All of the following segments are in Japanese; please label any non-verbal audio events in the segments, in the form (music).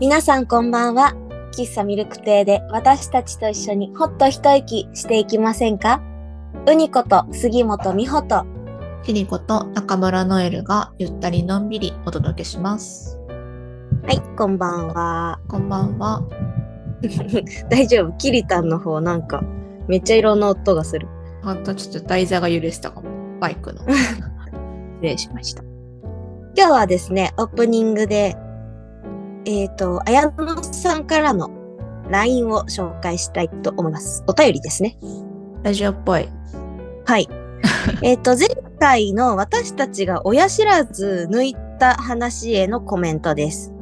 皆さんこんばんは。喫茶ミルク亭で私たちと一緒にほっと一息していきませんか？ウニこと杉本美穂とキリコと中村ノエルがゆったりのんびりお届けします。はい、こんばんは。こんばんは。(laughs) 大丈夫？キリタンの方なんかめっちゃいろんな音がする。ほんとちょっと台座が揺れてたかも。バイクの。(laughs) 失礼しました。今日はですね、オープニングで、えっ、と、綾野さんからの LINE を紹介したいと思います。お便りですね。ラジオっぽい。はい。(laughs) えっと、前回の私たちが親知らず抜いた話へのコメントです。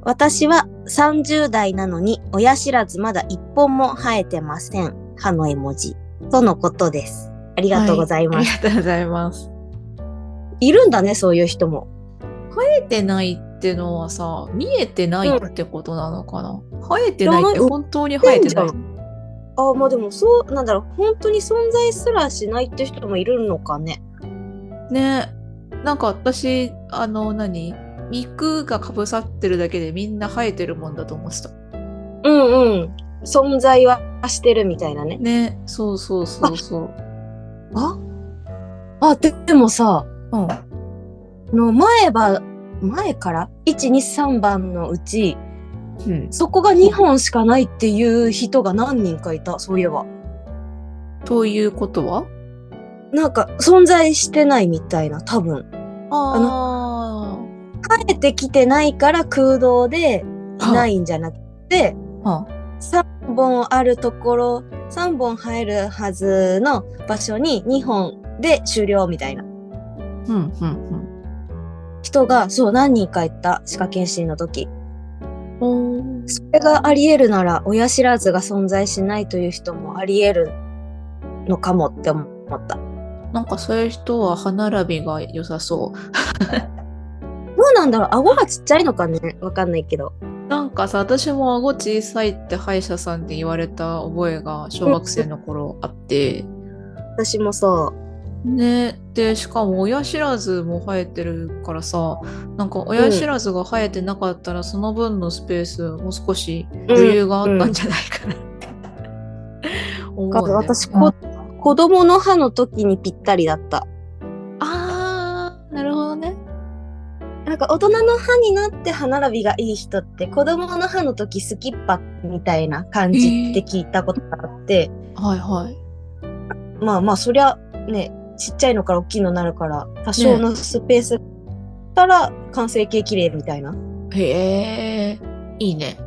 私は30代なのに親知らずまだ一本も生えてません。歯の絵文字。とのことです。ありがとうございあます。りがとうございます。い、るんだね、そういう人も。生えてないってのはさ、見えてないってことなのかな、生えてないって本当に生えてない？あまあでもそう、なんだろう、本当に存在すらしないって人もいるのかね。ねなんか私、あの何、肉がかぶさってるだけでみんな生えてるもんだと思ってた。うんうん。存在はしてるみたいなね。ね、そうそうそうそう。ああ、ででもさ、うん。あの前歯、前から ?1、2、3番のうち、うん、そこが2本しかないっていう人が何人かいた、そういえば。ということは？なんか、存在してないみたいな、多分。あ生えてきてないから空洞でいないんじゃなくて、あ。は3本あるところ、3本生えるはずの場所に2本で終了みたいなうん、うん、人が、そう、何人かいた、歯科検診の時。うん。それがあり得るなら、親知らずが存在しないという人もあり得るのかもって思った。なんかそういう人は歯並びが良さそう。(laughs) どうなんだろう？顎がちっちゃいのかね？わかんないけど。なんかさ、私も顎小さいって歯医者さんで言われた覚えが小学生の頃あって、私もさ、ね、で、しかも親知らずも生えてるからさ、なんか親知らずが生えてなかったらその分のスペースもう少し余裕があったんじゃないかな。って、思うんだよね私こ、子供の歯の時にぴったりだった。あー、なるほどね。なんか大人の歯になって歯並びがいい人って子供の歯の時スキッパみたいな感じって聞いたことがあって、はいはい。まあまあそりゃね、ちっちゃいのから大きいのになるから多少のスペースたら完成形綺麗みたいな。へえ、いいね。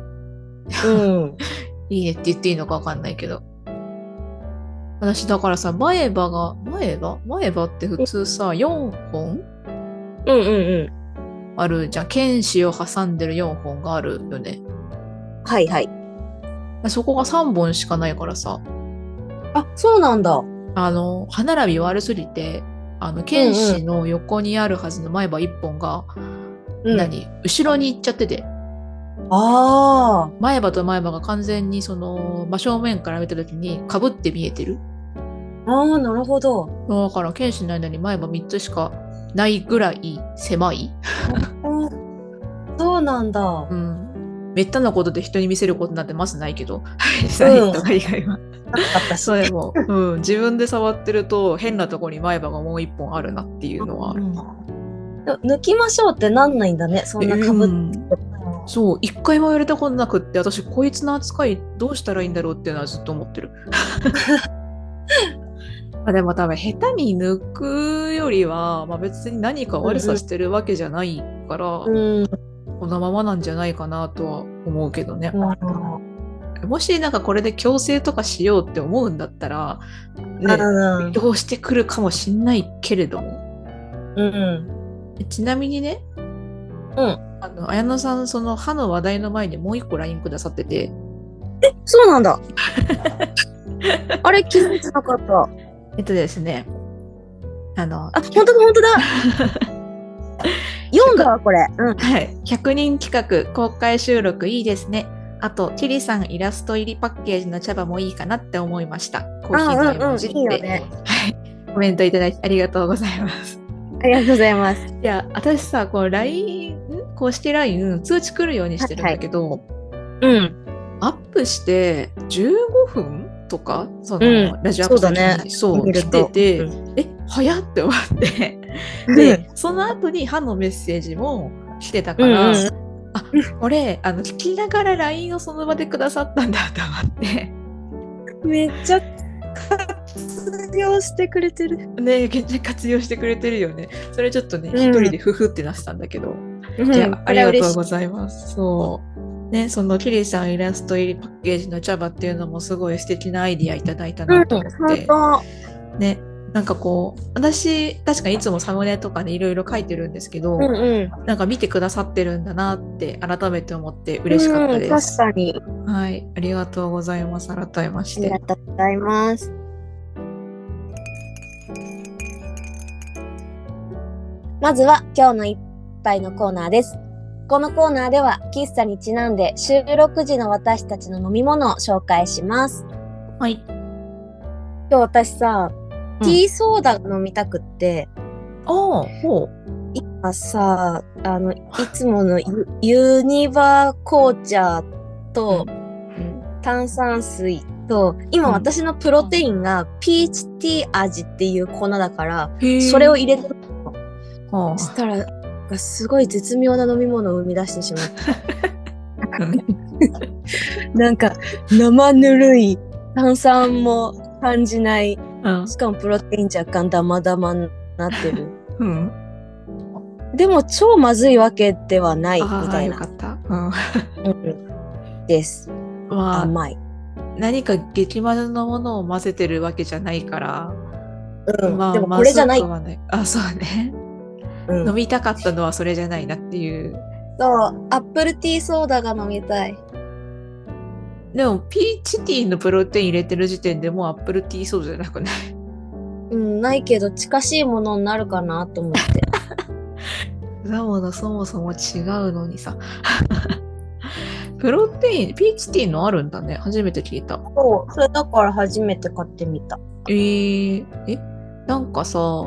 うん。(laughs) いいねって言っていいのかわかんないけど。私だからさ、前歯が、前歯？前歯って普通さ、4本？うんうんうん。あるじゃん。剣士を挟んでる4本があるよね。はいはい。そこが3本しかないからさ、あ、そうなんだ。あの、歯並び悪すぎて、あの、剣士の横にあるはずの前歯1本が、うん、何？後ろに行っちゃってて、あ前歯と前歯が完全にその、真正面から見た時に被って見えてる。あ。ああ、なるほど。だから、剣士の間に前歯3つしかないぐらい狭い。そうなんだ。うん。めったなことで人に見せることなんてまずないけど、(laughs) サインとか以外は。私それも、うん、自分で触ってると変なとこに前歯がもう一本あるなっていうのはある。抜きましょうってなんないんだね。そんなかぶっうんそう、一回も言われたことなくって、私、こいつの扱いどうしたらいいんだろうっていうのはずっと思ってる。(laughs) まあでも多分、下手に抜くよりは、まあ、別に何か悪さしてるわけじゃないから、うん。このままなんじゃないかなとは思うけどね。うん。もしなんかこれで強制とかしようって思うんだったら、ね、うんどうしてくるかもしんないけれども。うん。ちなみにね、うん。あの、綾野さん、その歯の話題の前にもう一個 LINE くださってて、そうなんだ。(laughs) あれ気づいてなかった。えっとですね、あの、あ、本当だ本当だ。(laughs) 読んだわこれ。うん。はい。100人企画公開収録いいですね。あと、チリさんイラスト入りパッケージの茶葉もいいかなって思いました。コーヒーの絵文字んうんうんねはい。コメントいただきありがとうございます。ありがとうございます。いや、私さ、こう LINE、ん公式 LINE 通知来るようにしてるんだけど、うん。アップして15分とかその、うんラジオアップそうだねそう来てて、うんえ早っって思ってで (laughs) で、その後に歯のメッセージも来てたから、うんうんあこれあの聞きながら LINE をその場でくださったんだと思って。めっちゃ活用してくれてる。ね活用してくれてるよね。それちょっとねうん。一、人でフフってなってたんだけど、じゃあありがとうございます。そう。ねそのキリさんイラスト入りパッケージの茶葉っていうのもすごい素敵なアイディアいただいたう。なんと思って、本ねなんかこう私確かにいつもサムネとかでいろいろ書いてるんですけど、当。うんうん。なんか見てくださってるんだなって改めて思って嬉しかったです。うん確かに。はい、ありがとうございます。改めましてありが。とうございます。まずは今日の一杯のコーナーです。このコーナーでは喫茶にちなんで収録時の私たちの飲み物を紹介します。はい。今日私さ、うんティーソーダが飲みたくって、ああ、ほう。今さ、あの、いつものユユニバー紅茶と炭酸水と、今うん。私のプロテインがピーチティー味っていう粉だから、それを入れてるはそしたら、すごい絶妙な飲み物を生み出してしまっあた。(laughs) なんか、生ぬるい、炭酸も感じない、うん。しかもプロテイン若干ダマダマになってる。(laughs) うん。でも超まずいわけではないみたいな。うん。うんです。まあ、甘い。何か激まずのものを混ぜてるわけじゃないから、うん。まあ、でもこれじゃない。まない。あ、そうね。うん飲みたかったのはそれじゃないなっていう。そう、アップルティーソーダが飲みたい。でも、ピーチティーのプロテイン入れてる時点でもうアップルティーそうじゃなくない？うん、ないけど近しいものになるかなと思って。(laughs) 果物そもそも違うのにさ。(laughs) プロテイン、ピーチティーのあるんだね。初めて聞いた。そう、それだから初めて買ってみた。えー、え？なんかさ、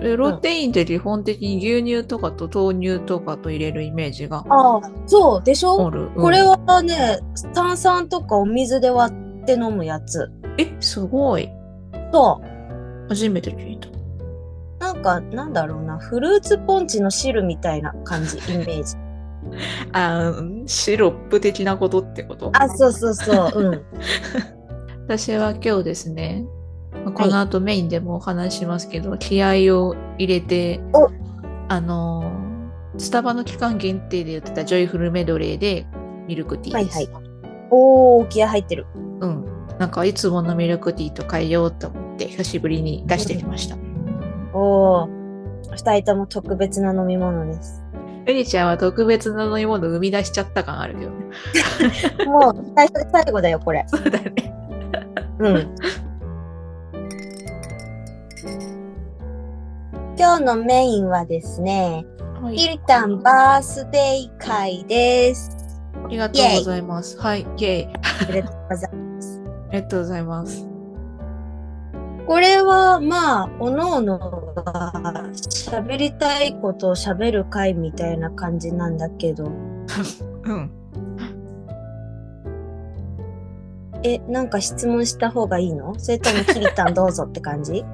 プロテインって基本的に牛乳とかと豆乳とかと入れるイメージがああ、そう、でしあょ、る。うんこれはね、炭酸とかお水で割って飲むやつ。え、すごい。そ初めて聞いた。う。なんか、なんだろうな、フルーツポンチの汁みたいな感じ、(laughs) イメージ。あーシロップ的なことってこと？あ、そうそうそう、うん。(laughs) 私は今日ですね、まあこの後メインでもお話ししますけど、気合を入れてお、あのースタバの期間限定で売ってたジョイフルメドレーでミルクティーです。はいはい。おー、気合入ってる。うん。なんかいつものミルクティーと変えようと思って久しぶりに出してきました。おー、二人とも特別な飲み物です。ゆりちゃんは特別な飲み物生み出しちゃった感あるけどね。(laughs) もう、最初で最後だよ、これ。(laughs) そうだね。うん。今日のメインはですね、はいヒルタンバースデー会です。ありがとうございます。はい。イェイ。ありがとうございます。ありがとうございます。これは、まあ、おのおのが喋りたいことを喋る会みたいな感じなんだけど、(laughs) うん。え、なんか質問した方がいいの？それともキリタンどうぞって感じ？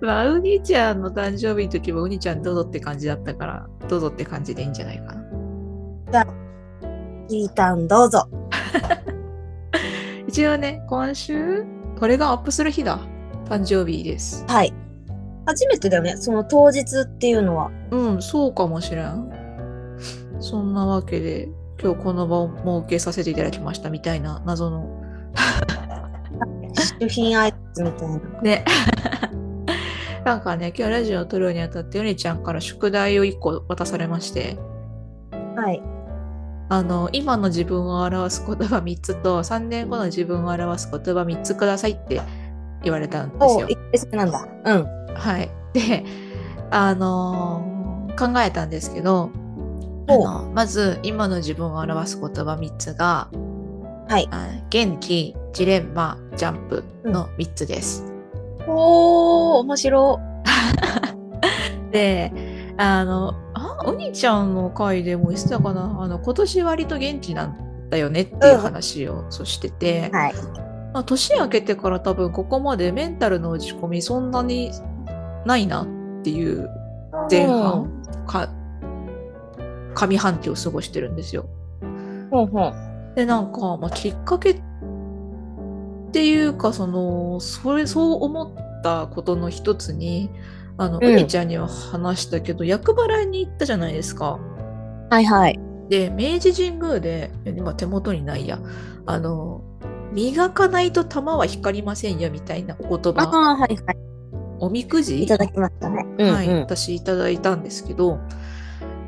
まあ、うにちゃんの誕生日の時もうにちゃんどうぞって感じだったから、どうぞって感じでいいんじゃないかな。キリタンどうぞ。(laughs) 一応ね、今週、これがアップする日だ。誕生日です。はい。初めてだよね、その当日っていうのは。うん、そうかもしれん。そんなわけで、今日この場を設けさせていただきましたみたいな謎の。(laughs) 主品アイスみたいな。ね。(laughs) なんかね、今日ラジオを撮るにあたって、ゆりちゃんから宿題を1個渡されまして、はい。あの、今の自分を表す言葉3つと、3年後の自分を表す言葉3つくださいって言われたんですよおなんだ。うん。はい。で、あのー考えたんですけど、あのまず今の自分を表す言葉3つが、はいあ元気、ジレンマ、ジャンプの3つです。おー、面白。(laughs) で、あの、あなお兄ちゃんの回でも言ってたかなあの今年割と元気なんだよねっていう話をそうしてて、はい。まあ、年明けてから多分ここまでメンタルの落ち込みそんなにないなっていう前半か上半期を過ごしてるんですよ。ほうほう。でなんか、まあ、きっかけっていうかそのそれそう思ったことの一つにあの、ううんにちゃんには話したけど厄払いに行ったじゃないですか。はいはい。で明治神宮で今手元にないやあの磨かないと玉は光りませんよみたいなお言葉ああ、はいはい。おみくじ？いただきましたね。はい、うんうん私いただいたんですけど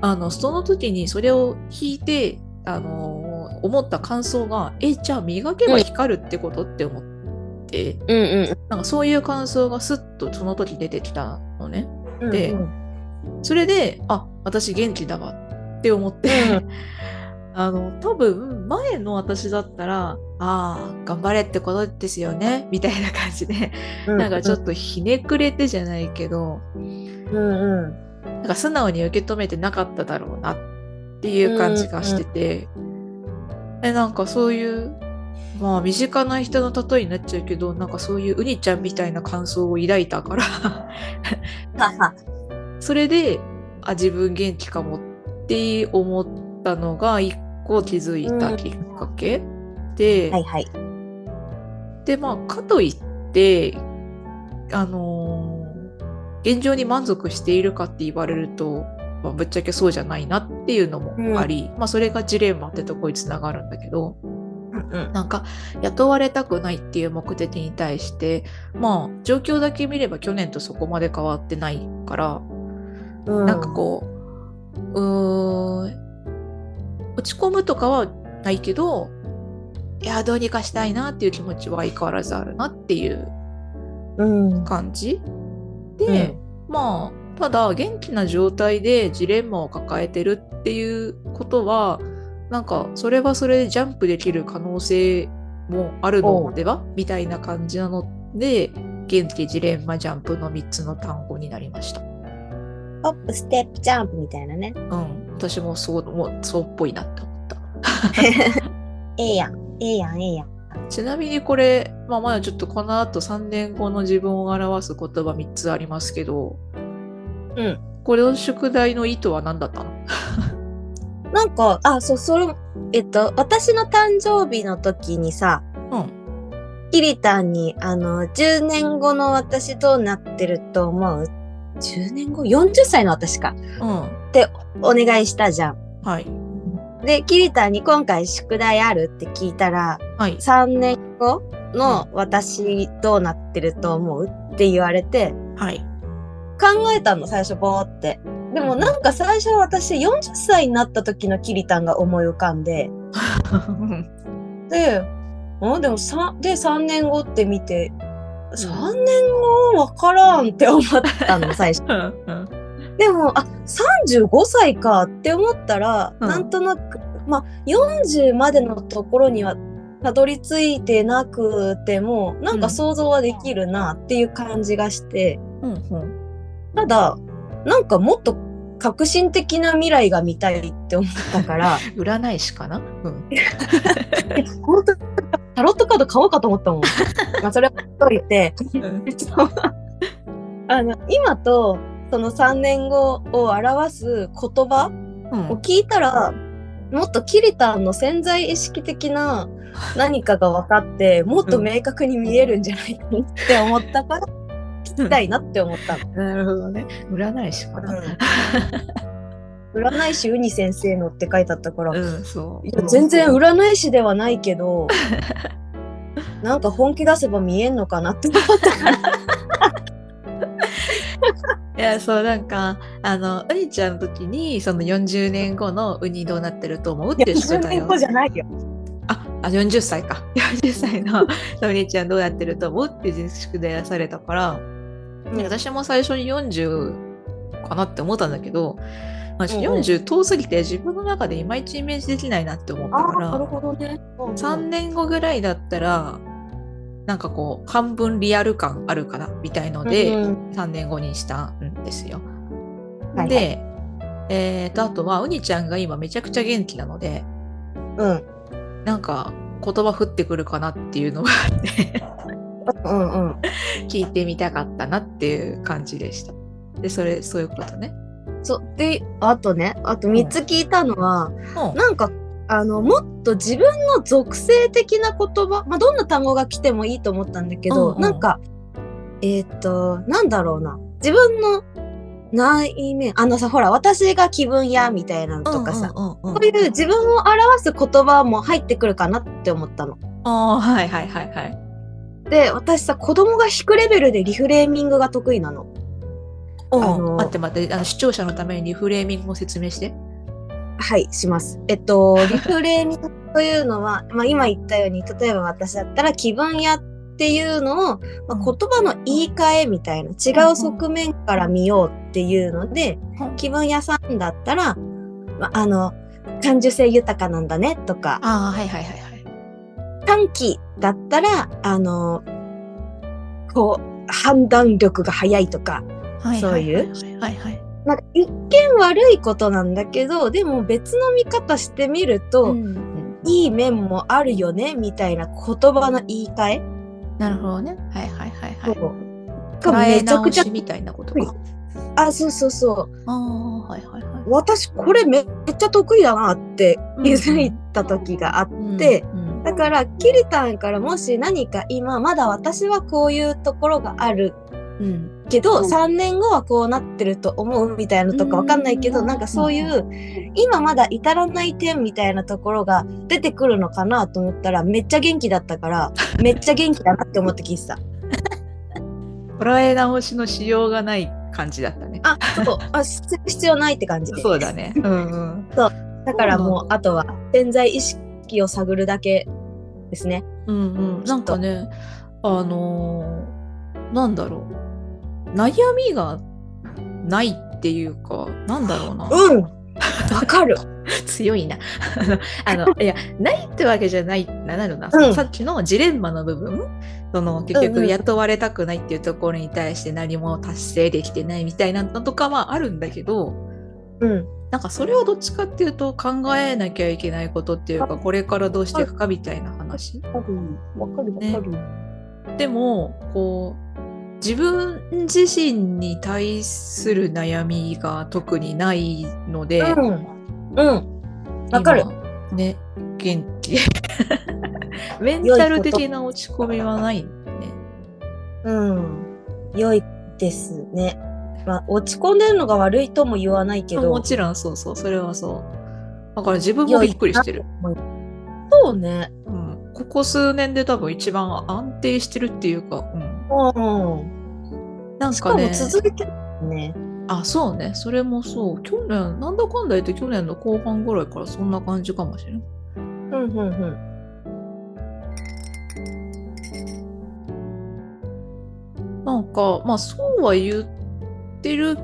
あのその時にそれを聞いてあの思った感想がえじゃあ磨けば光るってこと、って思ってうんうんなんかそういう感想がスッとその時出てきたのねうん。でうんそれであ私元気だわって思って、うん (laughs) あの多分前の私だったらああ頑張れってことですよねみたいな感じでうん、なんかちょっとひねくれてじゃないけど、うんうん。なんか素直に受け止めてなかっただろうなっていう感じがしてて、えなんかそういうまあ身近な人の例えになっちゃうけどなんかそういうウニちゃんみたいな感想を抱いたから。(laughs) それであ自分元気かもって思ったのが一個気づいたきっかけ、で、はいはい。でまあかといってあのー現状に満足しているかって言われると、まあ、ぶっちゃけそうじゃないなっていうのもあり、まあそれがジレンマってとこにつながるんだけどうんなんか雇われたくないっていう目的に対してまあ状況だけ見れば去年とそこまで変わってないから、うん。なんかこううーん落ち込むとかはないけどいやどうにかしたいなっていう気持ちは相変わらずあるなっていううん。うん。感じで、まあただ元気な状態でジレンマを抱えてるっていうことはなんかそれはそれでジャンプできる可能性もあるのでは？みたいな感じなので元気ジレンマジャンプの3つの単語になりました。ホップ、ステップ、ジャンプみたいなね。うん、私もそうもうそうっぽいなって思った。(laughs) ええやん。ええやん、ええやん。ちなみにこれ、まあ、まだちょっとこの後3年後の自分を表す言葉3つありますけど、うん。これの宿題の意図は何だったの？(laughs) なんか、あ、そう、それ、えっと、私の誕生日の時にさ、うん。キリタンに、あの、10年後の私どうなってると思う ?10 年後 ?40 歳の私か。うん。お願いしたじゃん。はい。で、キリタンに今回宿題あるって聞いたら、はい。3年後の私どうなってると思う？って言われて、はい。考えたの、最初ぼーって。でもなんか最初私40歳になった時のキリタンが思い浮かんで、で、あでも3、で3年後って見て、3年後わからんって思ったの、(laughs) 最初。うんでも、あ、35歳かって思ったら、うん。なんとなく、まあ、40までのところにはたどり着いてなくても、なんか想像はできるなっていう感じがして、うんうんただ、なんかもっと革新的な未来が見たいって思ったから、(laughs) 占い師かな？うん。(laughs) 本当タロットカード買おうかと思ったもん。まあ、それはといて、あの、今と、その3年後を表す言葉うん。を聞いたら、もっとキリタンの潜在意識的な (laughs) 何かが分かって、もっと明確に見えるんじゃないかなって思ったから、聞きたいなって思ったの。なるほどね。占い師かな。(laughs) 占い師ウニ先生のって書いてあったから、うん、そう。いや全然占い師ではないけど、なんか本気出せば見えんのかなって思ったから。(laughs) いや、そう、なんか、あの、ウニちゃんの時に、その40年後のウニどうなってると思うっていう宿10題を年後。じゃないよ。あ、あ、40歳か。(laughs) 40歳のウニちゃんどうやってると思うっていう宿題出されたから、で私も最初に40かなって思ったんだけど、まあ、うんうん40遠すぎて自分の中でいまいちイメージできないなって思ったああ、なるから、ほどね。3年後ぐらいだったら、なんかこう、半分リアル感あるかなみたいので、うん3年後にしたんですよ。はいはいで、えーと、あとは、うにちゃんが今めちゃくちゃ元気なので、うん。なんか言葉降ってくるかなっていうのがあってうんうん。聞いてみたかったなっていう感じでした。で、それ、そういうことね。そう。で、あとね、あと3つ聞いたのは、うん。なんか、あの、もっと自分の属性的な言葉、まあ、どんな単語が来てもいいと思ったんだけど、うんうんなんか、えっ、と、なんだろうな。自分の内面、あのさ、ほら、私が気分や、みたいなのとかさ、こういう自分を表す言葉も入ってくるかなって思ったの。ああ、はいはいはいはい。で、私さ、子供が弾くレベルでリフレーミングが得意なの。あの待って待ってあの、視聴者のためにリフレーミングを説明して。はい、します。えっと、(laughs) リフレーミングというのは、まあ今言ったように、例えば私だったら気分屋っていうのを、まあ、うん言葉の言い換えみたいな、違う側面から見ようっていうので、うん気分屋さんだったら、まあ、あの、感受性豊かなんだねとか、あはいはいはい。短期だったら、あの、こう、判断力が早いとか、はいそういうはいはいはい。なんか一見悪いことなんだけど、でも別の見方してみると、うんいい面もあるよねみたいな言葉の言い換え、なるほどね。はいはいはいはい。が捉えめちゃくちゃみたいなことか。あそうそうそうああ、はいはいはい。私これめっちゃ得意だなって気づいた時があって、うんだからキリタンからもし何か今まだ私はこういうところがあるうん。けど、う。ん3年後はこうなってると思うみたいなのとかわかんないけど、うん。なんかそういう、今まだ至らない点みたいなところが出てくるのかなと思ったらめっちゃ元気だったから (laughs) めっちゃ元気だなって思って聞いてた。(laughs) 捉え直しのしようがない感じだったね。あそう。あす必要ないって感じ。そうだね。うんうん。だからもうあとは潜在意識を探るだけですね。うんうん。なんかね、あのーなんだろう。悩みがないっていうか、なんだろうな。うんわかる。(laughs) 強いな。(laughs) あの、いや、ないってわけじゃない、ななんだろうな、うんさっきのジレンマの部分、その結局雇われたくないっていうところに対して何も達成できてないみたいなのとかはあるんだけど、うん。なんかそれをどっちかっていうと考えなきゃいけないことっていうか、これからどうしていくかみたいな話。わかるわねかる。でも、こう、自分自身に対する悩みが特にないので、うん。うん。わかる。今ね、元気。(laughs) メンタル的な落ち込みはないね。うん。良いですね。まあ、落ち込んでるのが悪いとも言わないけど。もちろんそうそう、それはそう。だから自分もびっくりしてる。そうね。うん、ここ数年で多分一番安定してるっていうか、うん、うん。なんかねしかも、続いてるね。あ、そうね、それもそう。去年、なんだかんだ言って去年の後半ぐらいからそんな感じかもしれない。うんうんうん。なんか、まあそうは言ってる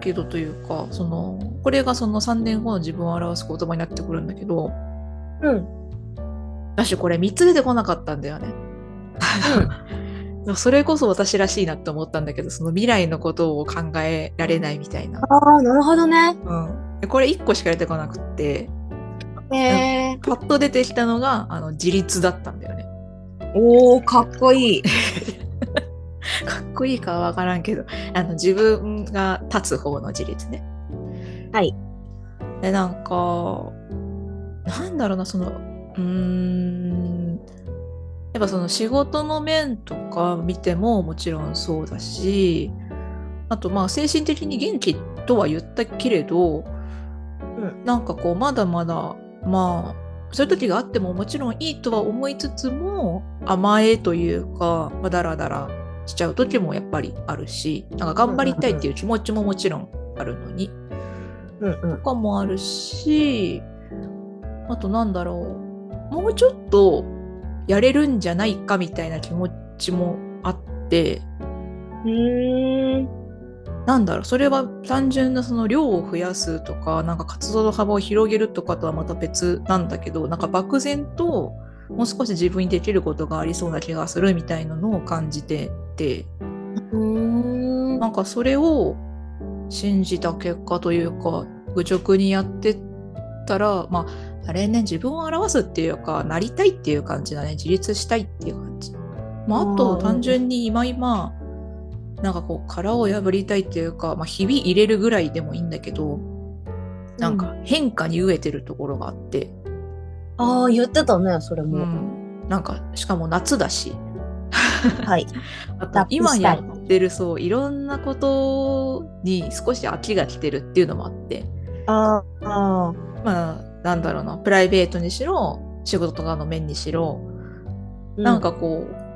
けどというか、その、これがその3年後の自分を表す言葉になってくるんだけど、うん。私これ3つ出てこなかったんだよね。(laughs) それこそ私らしいなって思ったんだけど、その未来のことを考えられないみたいな。ああ、なるほどね。うん、これ1個しか出てこなくって、へえ。パッと出てきたのがあの自立だったんだよね。おお、かっこいい。(laughs) (laughs) かっこいいかはわからんけど、あの自分が立つ方の自立ね。はい。で、なんか、なんだろうな、その、うーん、やっぱその仕事の面とか見てももちろんそうだし、あとまあ精神的に元気とは言ったけれど、んなんかこうまだまだまあそういう時があってももちろんいいとは思いつつも甘えというか、まあ、だらだらしちゃう時もやっぱりあるしなんか頑張りたいっていう気持ちももちろんあるのに、うんうん。とかもあるしあとなんだろう。もうちょっとやれるんじゃないかみたいな気持ちもあって。うー。ん。なんだろう。それは単純なその量を増やすとかなんか活動の幅を広げるとかとはまた別なんだけどなんか漠然ともう少し自分にできることがありそうな気がするみたいなのを感じてて。なんかそれを信じた結果というか愚直にやってたらまああれね自分を表すっていうかなりたいっていう感じだね自立したいっていう感じ。まあ、あとうん単純に今今なんかこう殻を破りたいっていうか、まあ、ひび入れるぐらいでもいいんだけどなんか変化に飢えてるところがあって、ああ、言ってたね、それうも。ん、なんかしかも夏だしはい。あと今やってるそういろんなことに少し飽きが来てるっていうのもあってあーあまあなんだろうなプライベートにしろ仕事とかの面にしろ、ー。なんかこう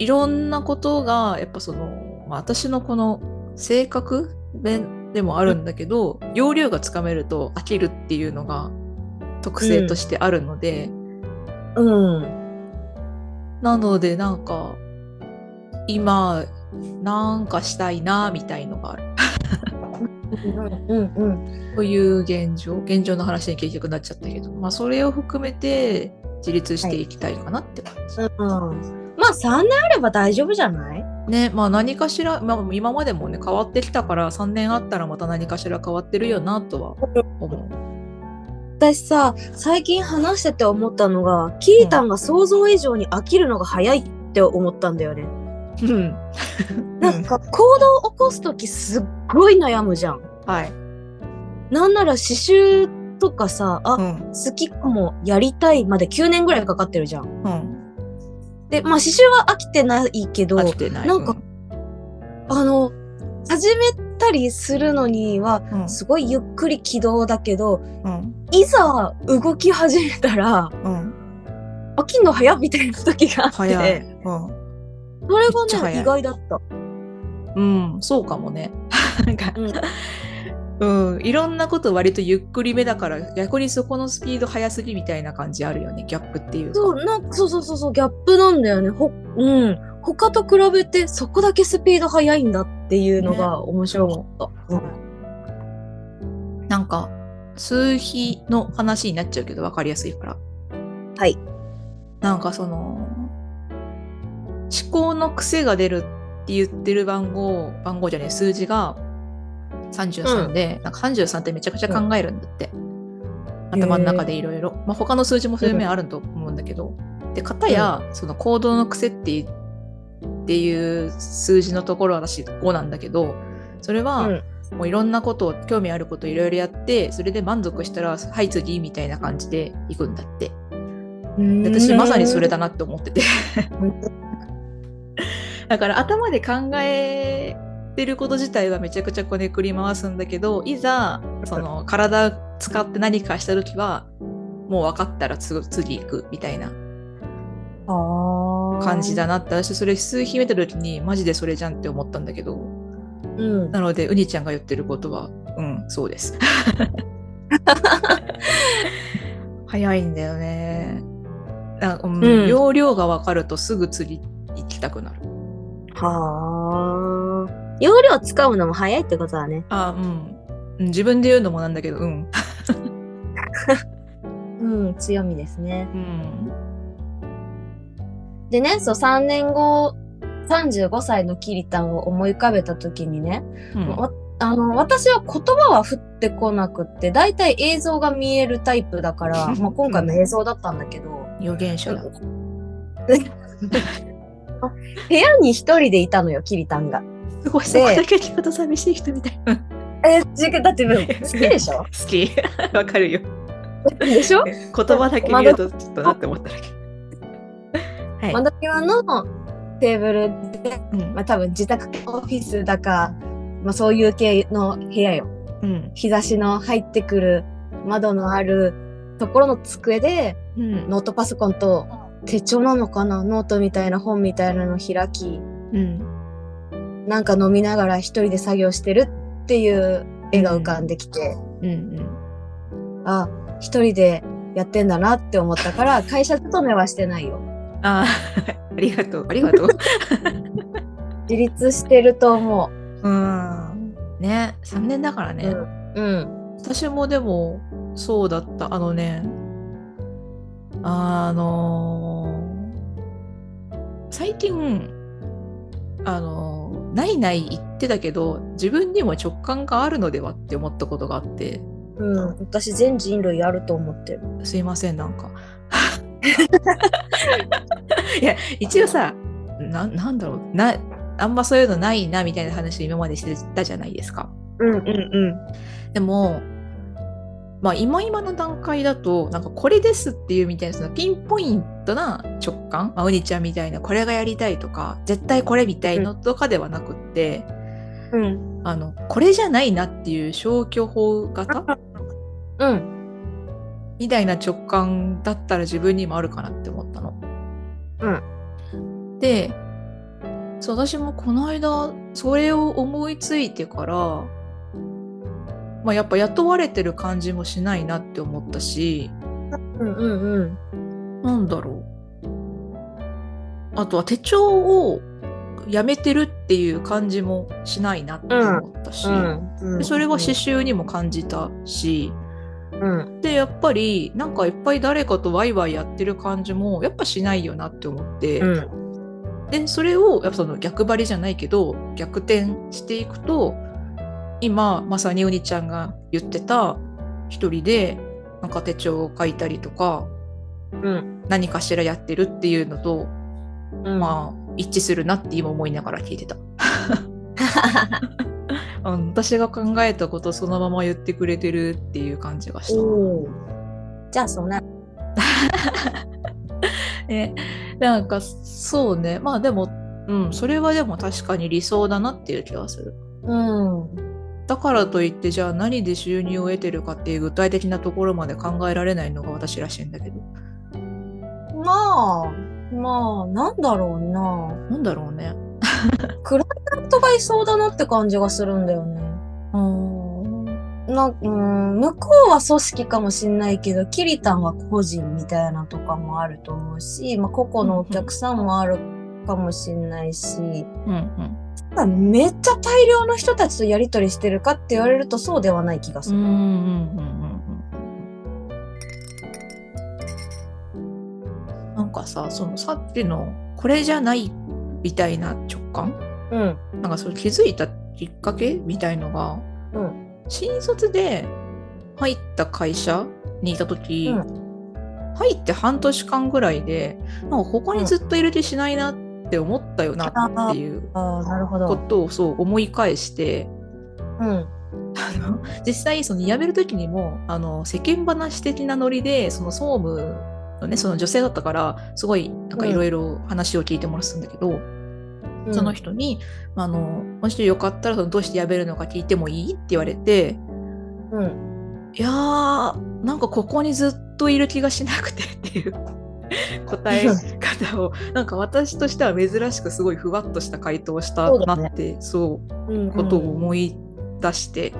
いろんなことがやっぱその、まあ、私のこの性格面でもあるんだけど、要領がつかめると飽きるっていうのが特性としてあるので、うん。うん。なのでなんか今なんかしたいなみたいのがある。うんうんうん。という現状現状の話に結局なっちゃったけど、まあ、それを含めて自立していきたいかなって感じ。うん。まあ3年あれば大丈夫じゃない？ねまあ何かしら、まあ、今までもね変わってきたから3年あったらまた何かしら変わってるよなとは思う。私さ、最近話してて思ったのが、キータンが想像以上に飽きるのが早いって思ったんだよね。うん、なんか行動を起こすときすっごい悩むじゃん。はい、なんなら刺繍とかさ、あ、うん。好きかも、やりたいまで9年ぐらいかかってるじゃん。うん、で、まあ刺繍は飽きてないけど、飽きてない。なんかあの、始めたりするのには、うん。すごいゆっくり軌道だけど、うん。いざ動き始めたら、うん、飽きんの早っみたいな時があって、早い。うんそれがね、意外だった。うん、そうかもね。(laughs) なんか、うんうん、いろんなこと割とゆっくりめだから逆にそこのスピード速すぎみたいな感じあるよねギャップっていうか。そう、なそうそうそうそう、ギャップなんだよね。ほ、うん。他と比べてそこだけスピード速いんだっていうのが面白かった。うんなんか数比の話になっちゃうけど分かりやすいから。はい。なんかその思考の癖が出るって言ってる番号番号じゃねえ数字が33で、なんか33ってめちゃくちゃ考えるんだって、頭の中でいろいろ。まあ他の数字もそういう面あると思うんだけど、で片や、その行動の癖っていうっていう数字のところは私5なんだけどそれは、うん。もういろんなことを興味あることいろいろやってそれで満足したらはい次みたいな感じで行くんだって。で私まさにそれだなって思ってて (laughs) だから頭で考えてること自体はめちゃくちゃこねくり回すんだけどいざその体使って何かした時はもう分かったら次次行くみたいな感感じだなって私それ数秘めた時にマジでそれじゃんって思ったんだけどうん。なので、うにちゃんが言ってることは、うん、そうです。(laughs) 早いんだよね。あうんうん容量が分かるとすぐ釣り行きたくなる。はあ。容量使うのも早いってことだね。あ、うん。うん自分で言うのもなんだけど、うん。(laughs) うん、強みですね。うん。でね、そう、3年後、35歳のキリタンを思い浮かべた時にね、うんわあの、私は言葉は降ってこなくって、だいたい映像が見えるタイプだから、(laughs) まあ今回も映像だったんだけど、予言者だ。(laughs) 部屋に一人でいたのよ、キリタンが。すごい、そこだけ聞くと寂しい人みたい。うんえ、じだって好きでしょ？(laughs) 好き。(laughs) わかるよ。でしょ？言葉だけ見るとちょっとなって思っただけ。はい。窓際のテーブルで、うんまあ多分自宅オフィスだか、まあそういう系の部屋よ。うん。日差しの入ってくる窓のあるところの机で、うん。ノートパソコンと手帳なのかな？ノートみたいな本みたいなの開き、うん。なんか飲みながら一人で作業してるっていう絵が浮かんできて、うん。うん。あ、一人でやってんだなって思ったから、会社勤めはしてないよ。あー (laughs) ありがとう。ありがとう。自立してると思うん。ね、3年だからう。ね。うん。うん。私もでも、そうだった。あのね、あのー最近、あのーないない言ってたけど、自分にも直感があるのではって思ったことがあって、うん、私全人類あると思ってる。すいません、なんか。(laughs) いや、一応さ、ななんだろうな、あんまそういうのないなみたいな話を今までしてたじゃないですか。うんうんうん。でも、まあ今今の段階だと、なんかこれですっていうみたいなそのピンポイントな直感、まあ、うにちゃんみたいなこれがやりたいとか、絶対これみたいのとかではなくって、うん。あの、これじゃないなっていう消去法型？うん。みたいな直感だったら自分にもあるかなって思ったの。うん。で、そう私もこの間それを思いついてから、まあ、やっぱ雇われてる感じもしないなって思ったしうんうんうん。なんだろうあとは手帳をやめてるっていう感じもしないなって思ったし、うんでそれは刺繍にも感じたし、うん。でやっぱりなんかいっぱい誰かとワイワイやってる感じもやっぱしないよなって思って。うん。でそれをやっぱその逆張りじゃないけど逆転していくと今まさにおにちゃんが言ってた一人でなんか手帳を書いたりとかうん。何かしらやってるっていうのと、うん。まあ一致するなって今思いながら聞いてた。(laughs) 私が考えたことそのまま言ってくれてるっていう感じがした。じゃあそんな。(laughs) ね、なんかそうねまあでもうんそれはでも確かに理想だなっていう気がする。うん。だからといってじゃあ何で収入を得てるかっていう具体的なところまで考えられないのが私らしいんだけどまあ、まあ、なんだろうな。なんだろうね。本当がいそうだなって感じがするんだよね。なうん、向こうは組織かもしんないけど、キリタンは個人みたいなとかもあると思うし、まあ、個々のお客さんもあるかもしんないし、うんうんただめっちゃ大量の人たちとやりとりしてるかって言われるとそうではない気がする。うんうんうんうんなんかさそのさっきのこれじゃないみたいな直感？うん。なんかそれ気づいたきっかけみたいのが、うん新卒で入った会社にいた時、う入って半年間ぐらいでなんかここにずっといる気しないなって思ったよなっていうこど。とをそう思い返してうん。実際その辞める時にもあの世間話的なノリでその総務のねその女性だったからすごいなんかいろいろ話を聞いてもらってたんだけど、その人に、あのもしよかったらそのどうして辞めるのか聞いてもいいって言われてうん。いやーなんかここにずっといる気がしなくてっていう答え方をなんか私としては珍しくすごいふわっとした回答をしたなって (laughs) そううん。ことを思い出して、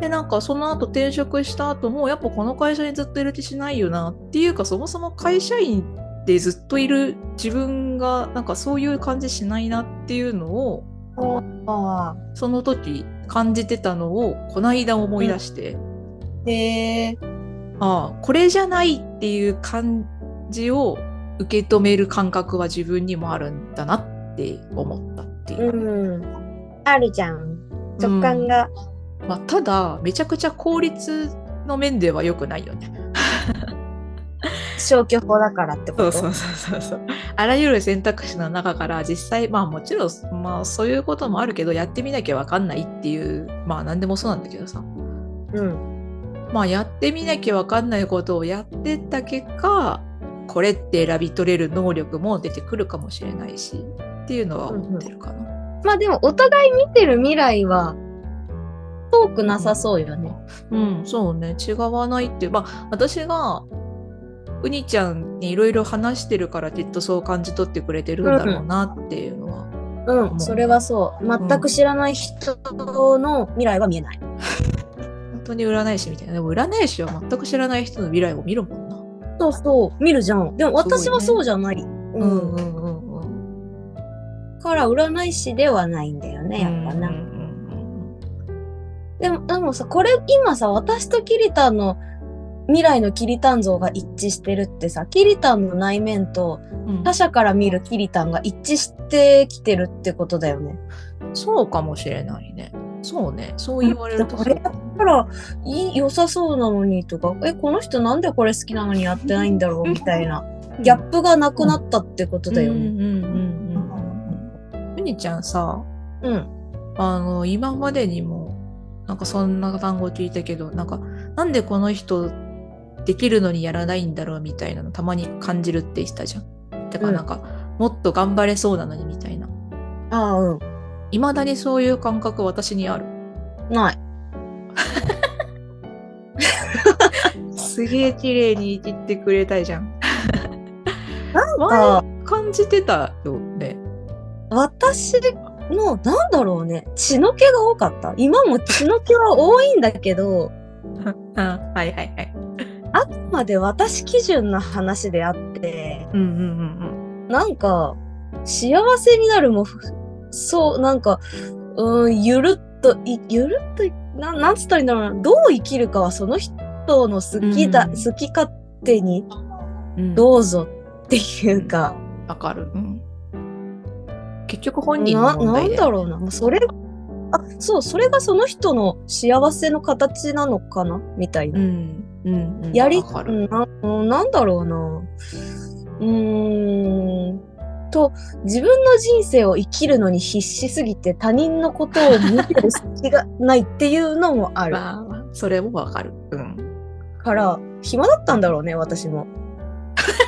でなんかその後転職した後もやっぱこの会社にずっといる気しないよなっていうかそもそも会社員でずっといる自分がなんかそういう感じしないなっていうのをあその時感じてたのをこの間思い出して、あ。へえ。ああこれじゃないっていう感じを受け止める感覚は自分にもあるんだなって思ったっていう。うん。あるじゃん。直感が。まあ、ただめちゃくちゃ効率の面では良くないよね。消去法だからってこと？そうそうそうそう。あらゆる選択肢の中から実際まあもちろん、まあ、そういうこともあるけどやってみなきゃ分かんないっていうまあ何でもそうなんだけどさうん。まあやってみなきゃ分かんないことをやってった結果これって選び取れる能力も出てくるかもしれないしっていうのは思ってるかな。まあでもお互い見てる未来は遠くなさそうよね。うん、そうね違わないっていうまあ私がうにちゃんにいろいろ話してるからきっとそう感じ取ってくれてるんだろうなっていうのは、うん、それはそう。全く知らない人の未来は見えない。(laughs) 本当に占い師みたいなでも占い師は全く知らない人の未来を見るもんな。そうそう、見るじゃん。でも私はそうじゃない。うん。うんうんうんから占い師ではないんだよね、やっぱな。うんうんでも、でもさ、これ今さ、私とキリタンの未来のキリタン像が一致してるってさ、キリタンの内面とうんうん他者から見るキリタンが一致してきてるってことだよね。そうかもしれないね。そうね。そう言われるとこれやったらいい良さそうなのにとか、え、この人なんでこれ好きなのにやってないんだろうみたいな、(laughs) ギャップがなくなったってことだよね。うんうんうんうん。うにちゃんさ、うん。あの、今までにも、なんかそんな単語聞いたけど、なんか、なんでこの人できるのにやらないんだろうみたいなのたまに感じるって言ってたじゃん。だからなんか、もっと頑張れそうなのにみたいな。ああ、うん。いまだにそういう感覚私にある。ない。(laughs) すげえ綺麗に切ってくれたいじゃん。(laughs) なんか、前感じてたよね。私の、なんだろうね、血の気が多かった。今も血の気は多いんだけど、(laughs) あはいはいはい。あくまで私基準の話であって、うんうんうんなんか、幸せになるそう、なんか、うん、ゆるっと、いゆるっとい、ななんつったらいいんだろうな、どう生きるかはその人の好きだ、うん好き勝手にどうぞっていうか、わかる。うん。結局本人のな、なん問題で。だろうな、それ、あ、そう、それがその人の幸せの形なのかなみたいな。うん。うん。うんやり、なうんなんだろうな。うーん。と、自分の人生を生きるのに必死すぎて他人のことを見てる隙がないっていうのもある (laughs) まあ、それもわかる。うん。から、暇だったんだろうね、私も。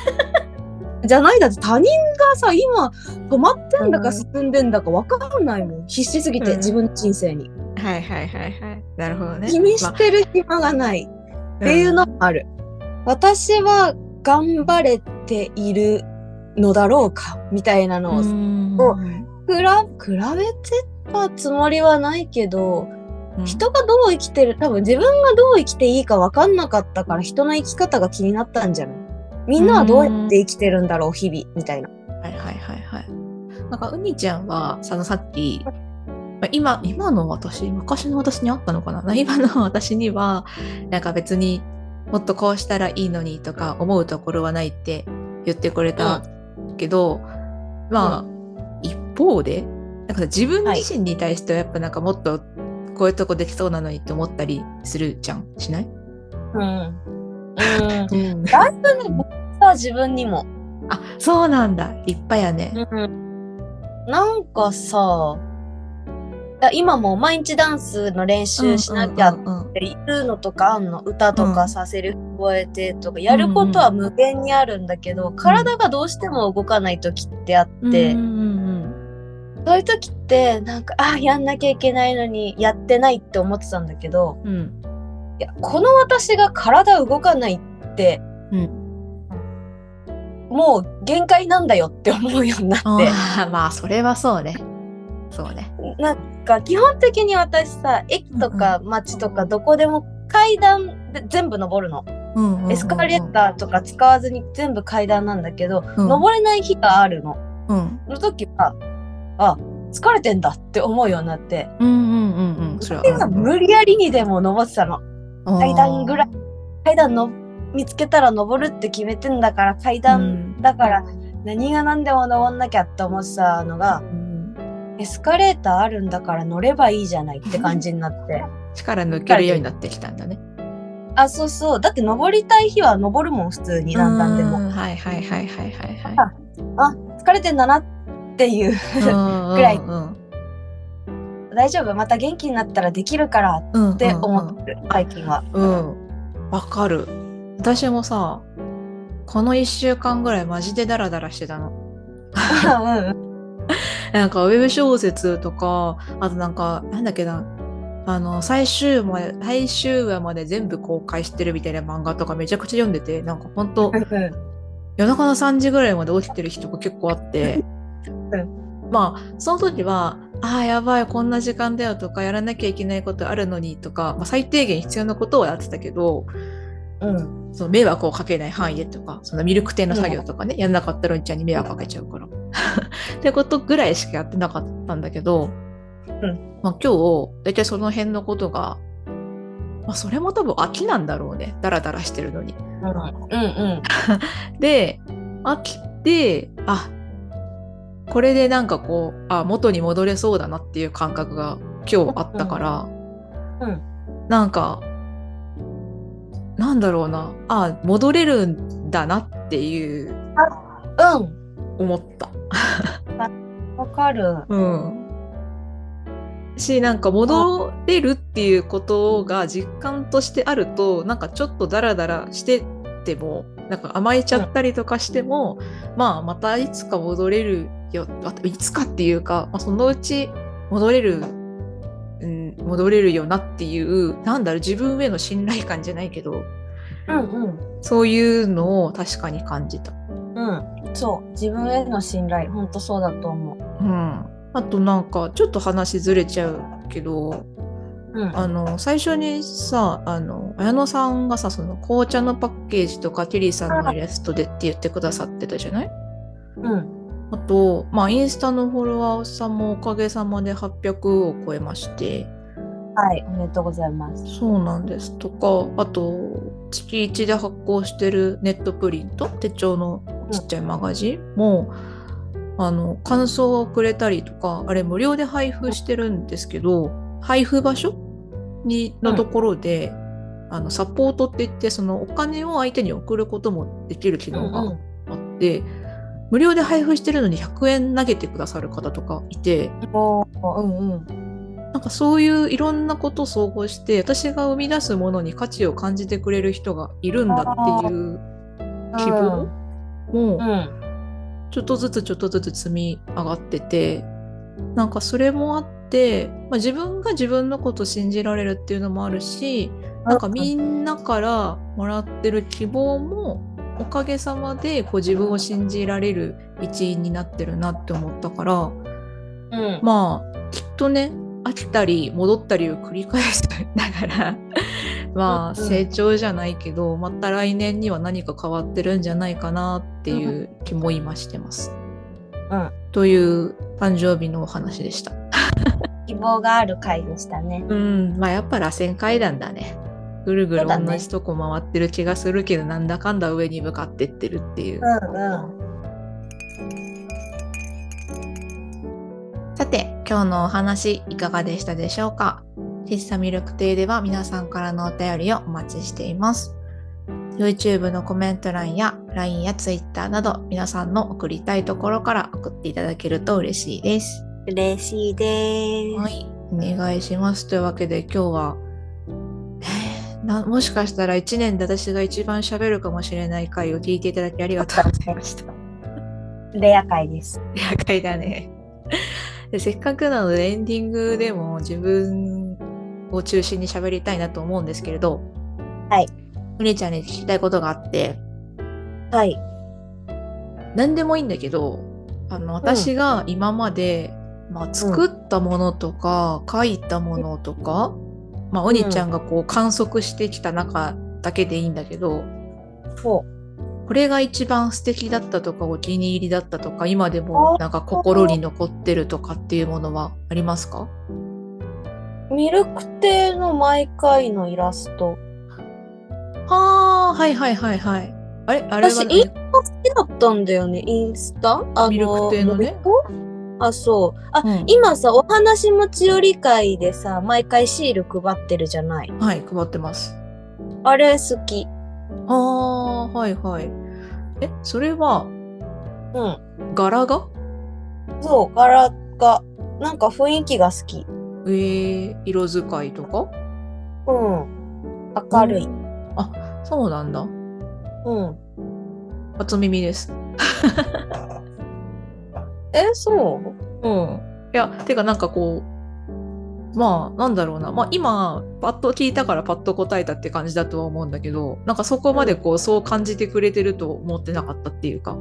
(laughs) じゃないだって他人がさ、今止まってんだか進んでんだかわかんないもん。必死すぎて、うん自分の人生に。はいはいはいはい。なるほどね。気にしてる暇がない。っていうのもある。私は頑張れているのだろうかみたいなのを、比比べてたつもりはないけど、うん。人がどう生きてる、多分自分がどう生きていいか分かんなかったから人の生き方が気になったんじゃない？みんなはどうやって生きてるんだろう、日々、みたいな。はいはいはいはい。なんか、うにちゃんは、そのさっき、まあ今、今の私、昔の私にあったのかな？今の私には、なんか別にもっとこうしたらいいのにとか思うところはないって言ってくれたけど、まあ、一方で、なんかさ自分自身に対してはやっぱなんかもっとこういうとこできそうなのにって思ったりするじゃんしない？うん。うん。うん。だいぶね、僕さ、自分にも。あ、そうなんだ。立派やね。うん。なんかさ、今も毎日ダンスの練習しなきゃっていうのとかあんの歌とかさ、セリフ覚えてとかやることは無限にあるんだけど、体がどうしても動かない時ってあって、そういう時ってなんかあやんなきゃいけないのにやってないって思ってたんだけどうんいやこの私が体動かないって、うんもう限界なんだよって思うようになって。あまあそれはそうねそうねなか基本的に私さ駅とか街とかどこでも階段で全部登るの、エスカレーターとか使わずに全部階段なんだけど、うん。登れない日があるの。うん。の時はあ疲れてんだって思うようになって。うんうんうんうん。それは今無理やりにでも登ってたの。階段ぐらい。階段の見つけたら登るって決めてんだから階段だから何が何でも登んなきゃって思ってたのがうんエスカレーターあるんだから乗ればいいじゃないって感じになって。(laughs) 力抜けるようになってきたんだねあ、そうそう。だって登りたい日は登るもん、普通に何段でも。うんはいはいはいはいはいはいあ、疲れてんだなっていう。ぐらいうん大丈夫？また元気になったらできるからうんって思ってる、最近は。うんわかる私もさこの1週間ぐらいマジでダラダラしてたの (laughs) うん (laughs) なんかウェブ小説とか、あとなんか、なんだっけな、あの、最終まで、最終話まで全部公開してるみたいな漫画とかめちゃくちゃ読んでて、なんかほんと、夜中の3時ぐらいまで起きてる日とか結構あって、まあ、その時は、ああ、やばい、こんな時間だよとか、やらなきゃいけないことあるのにとか、まあ、最低限必要なことをやってたけど、うん。その迷惑をかけない範囲でとか、そのミルク店の作業とかね、やんなかったらうんちゃんに迷惑かけちゃうから。(laughs) ってことぐらいしかやってなかったんだけど、うんまあ、今日、だいたいその辺のことが、まあ、それも多分飽きなんだろうね。ダラダラしてるのに。うんうん。(laughs) で、飽きて、あ、これでなんかこう、あ、元に戻れそうだなっていう感覚が今日あったから、うん。なんかなんだろうなあ戻れるんだなっていううん。思った。わかる。うん。しなんか戻れるっていうことが実感としてあるとなんかちょっとダラダラしててもなんか甘えちゃったりとかしても、まあまたいつか戻れるよあいつかっていうか、まあ、そのうち戻れる、うん、戻れるよなっていうなんだろう自分への信頼感じゃないけどうんうん。そういうのを確かに感じた。うん。そう。自分への信頼。ほんとそうだと思う。うん、あとなんかちょっと話ずれちゃうけどうん。あの最初にさあの綾野さんがさその紅茶のパッケージとかテリーさんのイラストでって言ってくださってたじゃない？うん。あと、まあ、インスタのフォロワーさんもおかげさまで800を超えましてはい。おめでとうございます。そうなんですとかあと月1で発行してるネットプリント？手帳のちっちゃいマガジンも、あの感想をくれたりとかあれ無料で配布してるんですけど配布場所にのところで、あのサポートって言ってそのお金を相手に送ることもできる機能があって、無料で配布してるのに100円投げてくださる方とかいてうんうん。なんかそういういろんなことを総合して私が生み出すものに価値を感じてくれる人がいるんだっていう希望もうん。ちょっとずつちょっとずつ積み上がっててなんかそれもあって、まあ、自分が自分のことを信じられるっていうのもあるしなんかみんなからもらってる希望もおかげさまでこう自分を信じられる一員になってるなって思ったからうん。まあきっとね飽きたり戻ったりを繰り返しながらまあうん成長じゃないけどまた来年には何か変わってるんじゃないかなっていう気も今してます。うん。という誕生日のお話でした。希望がある回でしたね。うんまあやっぱ螺旋階段だね。ぐるぐる同じとこ回ってる気がするけど、なんだかんだ上に向かってってるっていう。うんうん。さて、今日のお話いかがでしたでしょうか？喫茶ミルク亭では皆さんからのお便りをお待ちしています。YouTube のコメント欄や LINE や Twitter など皆さんの送りたいところから送っていただけると嬉しいです。嬉しいです。はい、お願いします。というわけで今日は、えーなもしかしたら1年で私が一番喋るかもしれない回を聞いていただきありがとうございました。レア回です。レア回だね。でせっかくなのでエンディングでも自分を中心に喋りたいなと思うんですけれど、はい。うりちゃんに聞きたいことがあって、はい。何でもいいんだけど、あの私が今まで、まあ、作ったものとか、書いたものとか、まあ、おにちゃんがこう観測してきた中だけでいいんだけど、そこれが一番素敵だったとかお気に入りだったとか今でもなんか心に残ってるとかっていうものはありますか？う。ミルク亭の毎回のイラスト。はあはいはいはいはいあれあれは私、インスタ好きだったんだよね、インスタ？あミルク亭のね？あ、そう。あ、うん今さ、お話持ち寄り会でさ、毎回シール配ってるじゃない？はい配ってますあれ好き。ああはいはいえそれはうん。柄が？そう、柄が、なんか雰囲気が好き。えー、色使いとか？うん。明るい。そうなんだ。うん。初耳です。(laughs) え、そう？うん。いやてかなんかこうまあなんだろうな。まあ今パッと聞いたからパッと答えたって感じだとは思うんだけどなんかそこまでこうそう感じてくれてると思ってなかったっていうか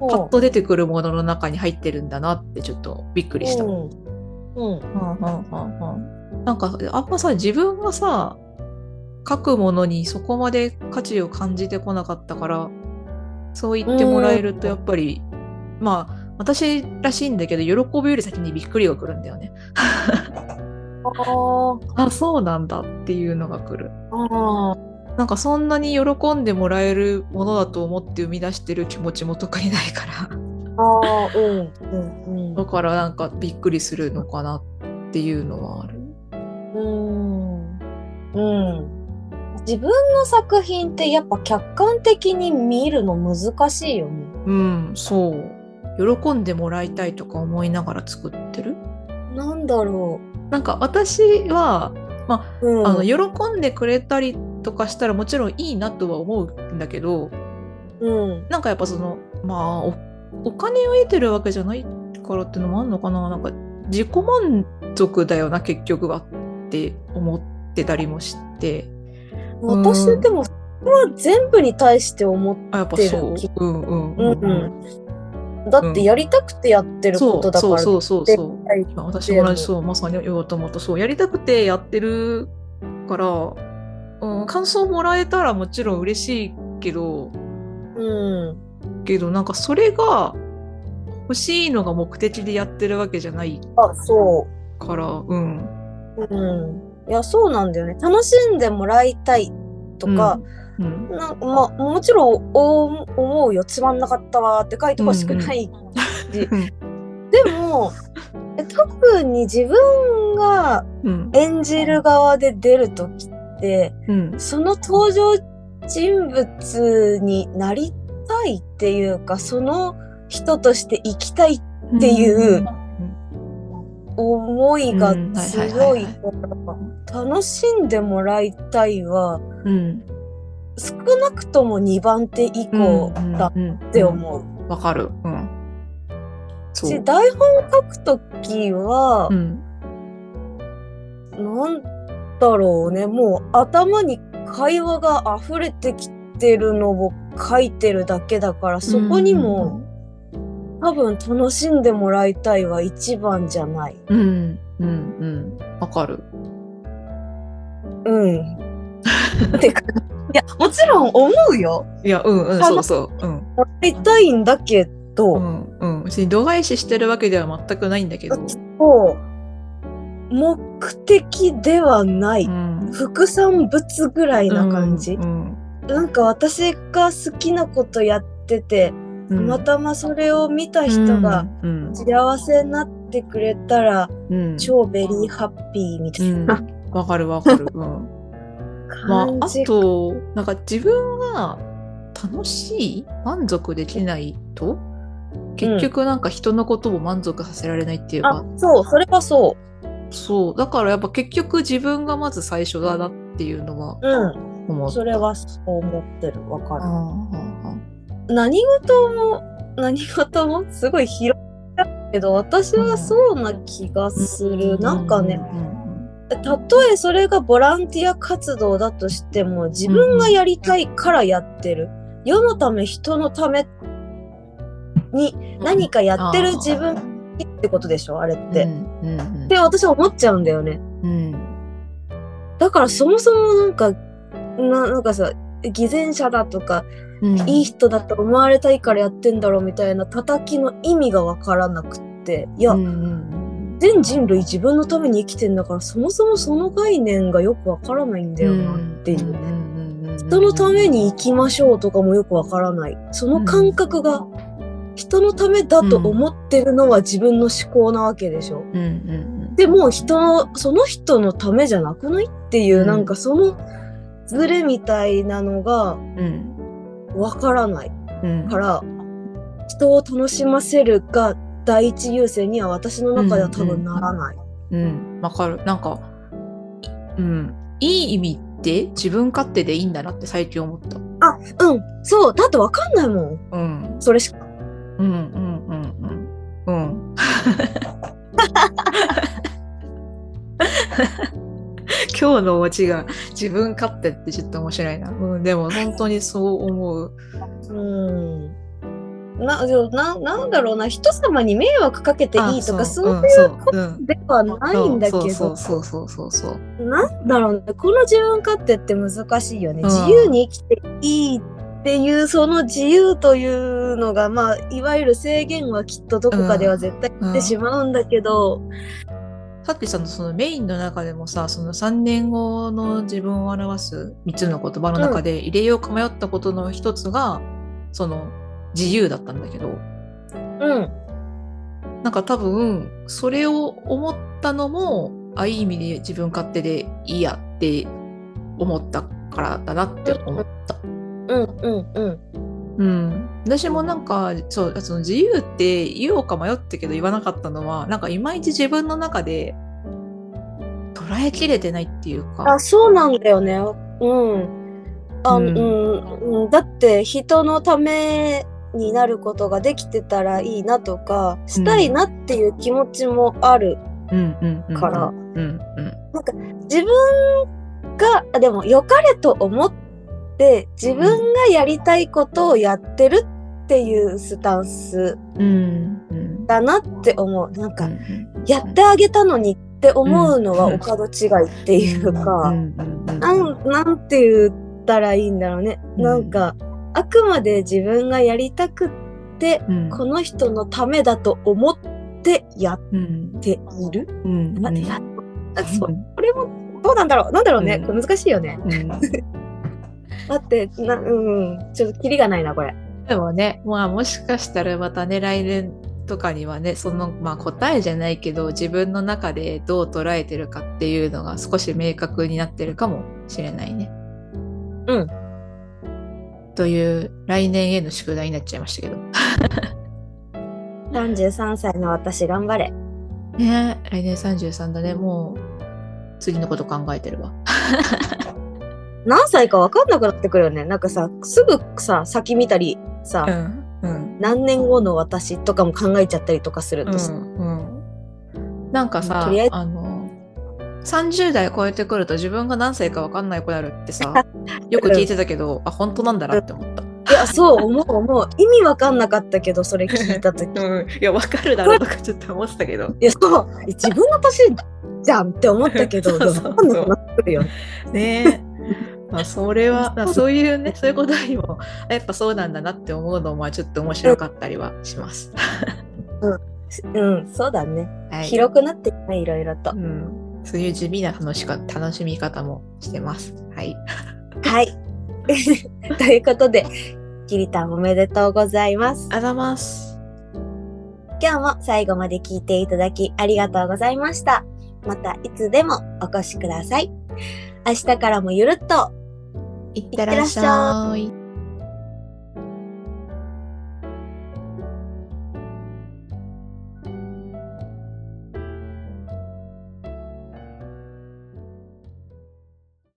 パッと出てくるものの中に入ってるんだなってちょっとびっくりした。ううんん。うん。なんかあんまさ自分がさ書くものにそこまで価値を感じてこなかったからそう言ってもらえるとやっぱりまあ私らしいんだけど喜びより先にびっくりが来るんだよね。あそうなんだっていうのが来る。あなんかそんなに喜んでもらえるものだと思って生み出してる気持ちも特にないから。ー。あーうん。うん。うん。だからなんかびっくりするのかなっっていうのはある。うん。うん。自分の作品ってやっぱ客観的に見るの難しいよね。うん、そう。喜んでもらいたいとか思いながら作ってる？なんだろなんか私は、う。うん。あの喜んでくれたりとかしたらもちろんいいなとは思うんだけどうん。なんかやっぱそのまあおお金を得てるわけじゃないからっていうのもあるのかな？なんか自己満足だよな結局はって思ってたりもして。私でも、それは全部に対して思っあやっぱてるそう。んうんううん。んうん。だってやりたくてやってるそうことだから。そうそうそうそう絶対今私も同じそう。まさに言おうと思ったそう。やりたくてやってるから、うん、感想もらえたらもちろん嬉しいけど。うん。けどなんかそれが欲しいのが目的でやってるわけじゃないあ、そからうんう。うん。いや、そうなんだよね。楽しんでもらいたいとか、うんなまあ、もちろんお思うよ。つまんなかったわって書いてほしくない。でも、え特に自分がうん演じる側で出るときって、うんその登場人物になりたいっていうか、その人として生きたいっていう思いが強はいいから、楽しんでもらいたいは、うん少なくとも2番手以降だう。んって思う。うん。わかる。うん。し、台本書くときはう、ん。なんだろうね、もう頭に会話が溢れてきてるのを書いてるだけだから、そこにも多分楽しんでもらいたいは一番じゃない。うん。うん。うん。わかる。うん。(laughs) てか、いや、もちろん思うよ。いやうんうん。そうそううんもらいたいんだけど、うん。うん。別に度外視してるわけでは全くないんだけど。そう。目的ではない。うん。副産物ぐらいな感じ。うんなんか私が好きなことやってて、たうん。またまそれを見た人がうん。幸せになってくれたら、うん。超 very happy みたいうん。なわかるわかる。うん。まああ。となんか自分が楽しい満足できないと結局なんか人のことを満足させられないっていうか、あ、そう、それはそそう。だからやっぱ結局自分がまず最初だなっていうのはう。う思。それはそう思ってる。わかる。何事も、何事もすごい広いけど、私はそうな気がする。なんかね、たとえそれがボランティア活動だとしても、自分がやりたいからやってる。世のため、人のために何かやってる自分ってことでしょあれって。うんうんうんって私は思っちゃうんだよね。うんだからそもそもなんか、ななんかさ、偽善者だとか、うんいい人だと思われたいからやってんだろうみたいな叩きの意味がわからなくって。いや、うんうん全人類自分のために生きてんだから、そもそもその概念がよくわからないんだよなっていうね。人のために生きましょうとかもよくわからない。その感覚が人のためだと思ってるのは自分の思考なわけでしょ。うんうんでも人の、その人のためじゃなくないっていう、うんなんかそのズレみたいなのがうんわからないうんから、人を楽しませるが第一優先には私の中では多分ならない。うん。わかる。なんかうん。いい意味で自分勝手でいいんだなって最近思った。あ、うん、そう、だってわかんないもん。うん。それしか。うんうんうんうん。うん (laughs) (laughs) 今日のオチが自分勝手ってちょっと面白いな。うん、でも本当にそう思う。うん。な、な、なんだろうな、人様に迷惑かけていいとか、あそううんいうそううんではないんだけど、そうそうそうそうそう。なんだろうね、この自分勝手って難しいよね。うん自由に生きていいっていう、その自由というのが、まあ、いわゆる制限はきっとどこかでは絶対うん来てしまうんだけど、さっきさんのそのメインの中でもさその3年後の自分を表す3つの言葉の中で入れようか迷ったことの一つが、その自由だったんだけどうん。なんか多分それを思ったのもあいい意味で自分勝手でいいやって思ったからだなって思った。うんうんうん。うん、私もなんかそうその自由って言おうか迷ったけど言わなかったのはなんかいまいち自分の中で捉えきれてないっていうかあ、そうなんだよね。うん。あ、ううんん、うん、だって人のためになることができてたらいいなとか、したいなっていう気持ちもある。うんうんうんからうんうん自分が、あでも良かれと思って自分がやりたいことをやってるっていうスタンスだなって思う。なんか、うん。やってあげたのにって思うのはうん。お門違いっていうか、なん、なんて言ったらいいんだろうね。うん。なんか、あくまで自分がやりたくって、うん。この人のためだと思ってやっうんている？うん。そううん。これも、どうなんだろう？なんだろうね。うん。これ難しいよね。うんだって、な、うん、ちょっとキリがないな、これ。でもね、まあもしかしたらまたね、来年とかにはね、その、まあ答えじゃないけど、自分の中でどう捉えてるかっていうのが少し明確になってるかもしれないね。うん。という来年への宿題になっちゃいましたけど。33歳の私、頑張れ。ね来年33だね。もう、次のこと考えてるわ。何歳か分かんなくなってくるよね。なんかさ、すぐさ、先見たり、さ、ん。うん。何年後の私とかも考えちゃったりとかするとさ、うんうん、なんかさあの30代超えてくると自分が何歳か分かんないくなるってさ (laughs) よく聞いてたけど、あ本当なんだなって思った。いや、そう、思う、思う。意味わかんなかったけど、それ聞いたとき。い (laughs) うん、いや分かるだろうとかちょっと思ってたけどや、そう、自分の年じゃんって思ったけど、(laughs) そうそうそうわかんなくなってくるよね。ねまあそれはまあそういうねそういうことにもやっぱそうなんだなって思うのもちょっと面白かったりはします。うん、そうだね。はい、広くなってるね、いろいろとう。ん、そういう地味な楽しか楽しみ方もしてます。はい。はい。(laughs) ということで、キリタンおめでとうございます。あざます。今日も最後まで聞いていただきありがとうございました。またいつでもお越しください。明日からもゆるっといってらっしゃい。